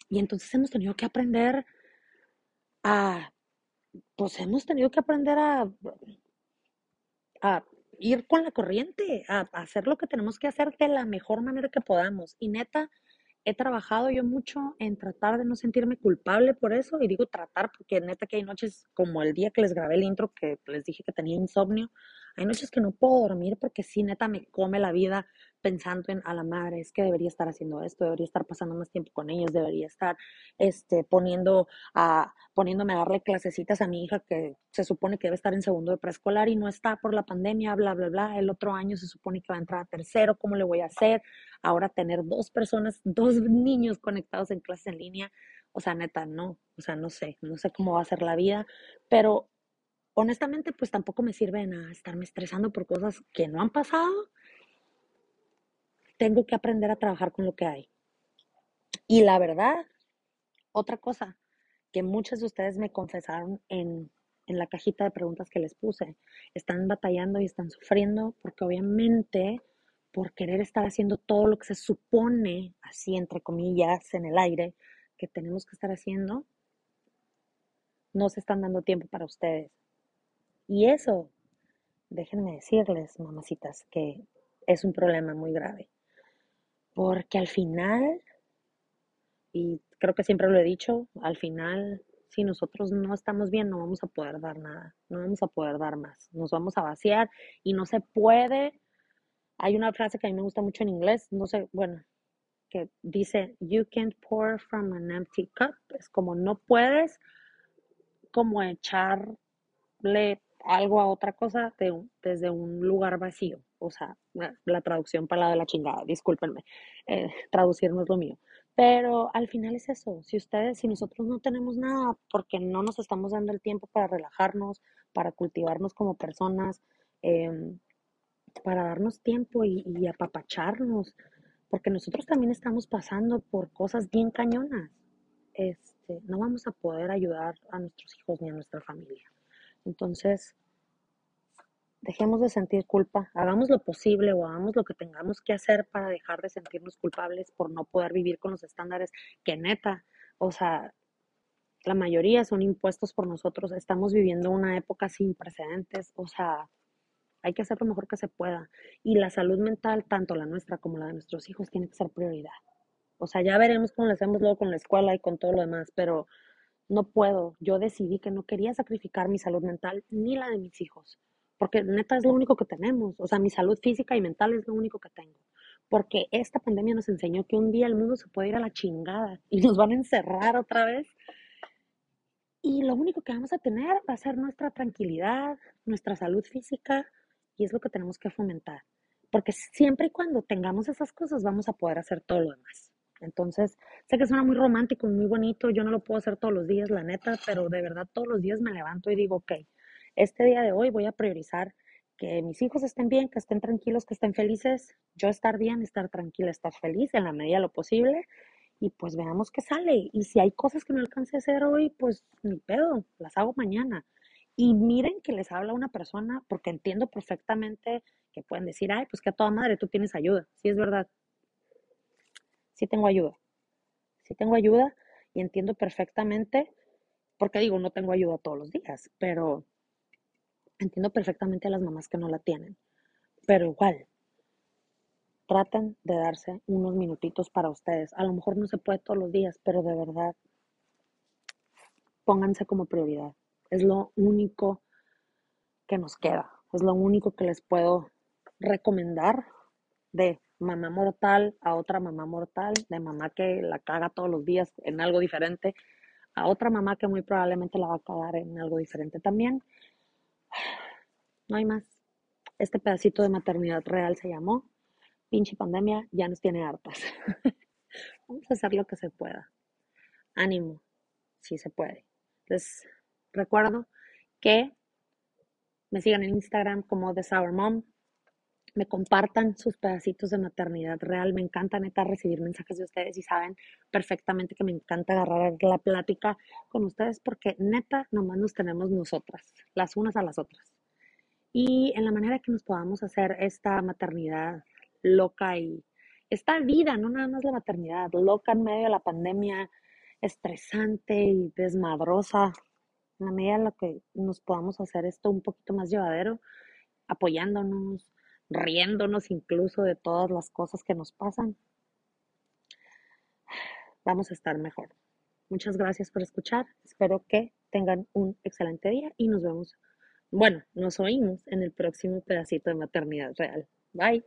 y entonces hemos tenido que aprender a, pues hemos tenido que aprender a, a ir con la corriente, a, hacer lo que tenemos que hacer de la mejor manera que podamos. Y neta, he trabajado yo mucho en tratar de no sentirme culpable por eso, y digo tratar porque neta que hay noches como el día que les grabé el intro, que les dije que tenía insomnio, hay noches que no puedo dormir porque sí, neta, me come la vida pensando en a la madre, es que debería estar haciendo esto, debería estar pasando más tiempo con ellos, debería estar este, poniendo a, poniéndome a darle clasecitas a mi hija que se supone que debe estar en segundo de preescolar y no está por la pandemia, bla, bla, bla. El otro año se supone que va a entrar a tercero, ¿cómo le voy a hacer? Ahora tener dos personas, dos niños conectados en clase en línea. O sea, neta, no, o sea, no sé, no sé cómo va a ser la vida, pero honestamente, pues tampoco me sirve nada estarme estresando por cosas que no han pasado. Tengo que aprender a trabajar con lo que hay. Y la verdad, otra cosa que muchos de ustedes me confesaron en, en la cajita de preguntas que les puse, están batallando y están sufriendo porque obviamente por querer estar haciendo todo lo que se supone, así entre comillas, en el aire, que tenemos que estar haciendo, no se están dando tiempo para ustedes. Y eso, déjenme decirles, mamacitas, que es un problema muy grave. Porque al final, y creo que siempre lo he dicho, al final, si nosotros no estamos bien, no vamos a poder dar nada, no vamos a poder dar más, nos vamos a vaciar y no se puede. Hay una frase que a mí me gusta mucho en inglés, no sé, bueno, que dice, you can't pour from an empty cup. Es como no puedes como echarle algo a otra cosa desde un lugar vacío. O sea, la, traducción para la de la chingada, discúlpenme, eh, traducir no es lo mío. Pero al final es eso, si ustedes, si nosotros no tenemos nada, porque no nos estamos dando el tiempo para relajarnos, para cultivarnos como personas, em, para darnos tiempo y, y apapacharnos, porque nosotros también estamos pasando por cosas bien cañonas. Este, no vamos a poder ayudar a nuestros hijos ni a nuestra familia. Entonces, dejemos de sentir culpa, hagamos lo posible o hagamos lo que tengamos que hacer para dejar de sentirnos culpables por no poder vivir con los estándares que neta, o sea, la mayoría son impuestos por nosotros, estamos viviendo una época sin precedentes, o sea, hay que hacer lo mejor que se pueda. Y la salud mental, tanto la nuestra como la de nuestros hijos, tiene que ser prioridad. O sea, ya veremos cómo lo hacemos luego con la escuela y con todo lo demás, pero no puedo. Yo decidí que no quería sacrificar mi salud mental ni la de mis hijos porque neta es lo único que tenemos. O sea, mi salud física y mental es lo único que tengo. Porque esta pandemia nos enseñó que un día el mundo se puede ir a la chingada y nos van a encerrar otra vez. Y lo único que vamos a tener va a ser nuestra tranquilidad, nuestra salud física, y es lo que tenemos que fomentar. Porque siempre y cuando tengamos esas cosas vamos a poder hacer todo lo demás. Entonces, sé que suena muy romántico, muy bonito, yo no lo puedo hacer todos los días, la neta, pero de verdad todos los días me levanto y digo, ok, este día de hoy voy a priorizar que mis hijos estén bien, que estén tranquilos, que estén felices, yo estar bien, estar tranquila, estar feliz en la medida de lo posible y pues veamos qué sale. Y si hay cosas que no alcance a hacer hoy, pues ni pedo, las hago mañana. Y miren que les habla una persona porque entiendo perfectamente que pueden decir, ay, pues que a toda madre tú tienes ayuda. Sí, es verdad. Sí tengo ayuda. Sí tengo ayuda y entiendo perfectamente, porque digo, no tengo ayuda todos los días, pero entiendo perfectamente a las mamás que no la tienen. Pero igual, traten de darse unos minutitos para ustedes. A lo mejor no se puede todos los días, pero de verdad, pónganse como prioridad. Es lo único que nos queda. Es lo único que les puedo recomendar de mamá mortal a otra mamá mortal, de mamá que la caga todos los días en algo diferente, a otra mamá que muy probablemente la va a cagar en algo diferente también. No hay más. Este pedacito de maternidad real se llamó pinche pandemia ya nos tiene hartas. Vamos a hacer lo que se pueda. Ánimo, si se puede. Les recuerdo que me sigan en Instagram como The Sour Mom. Me compartan sus pedacitos de maternidad real. Me encanta neta recibir mensajes de ustedes y saben perfectamente que me encanta agarrar la plática con ustedes porque neta nomás nos tenemos nosotras, las unas a las otras. Y en la manera que nos podamos hacer esta maternidad loca y esta vida, no nada más la maternidad, loca en medio de la pandemia, estresante y desmadrosa, en la medida en la que nos podamos hacer esto un poquito más llevadero, apoyándonos, riéndonos incluso de todas las cosas que nos pasan, vamos a estar mejor. Muchas gracias por escuchar. Espero que tengan un excelente día y nos vemos, bueno, nos oímos en el próximo pedacito de maternidad real. Bye.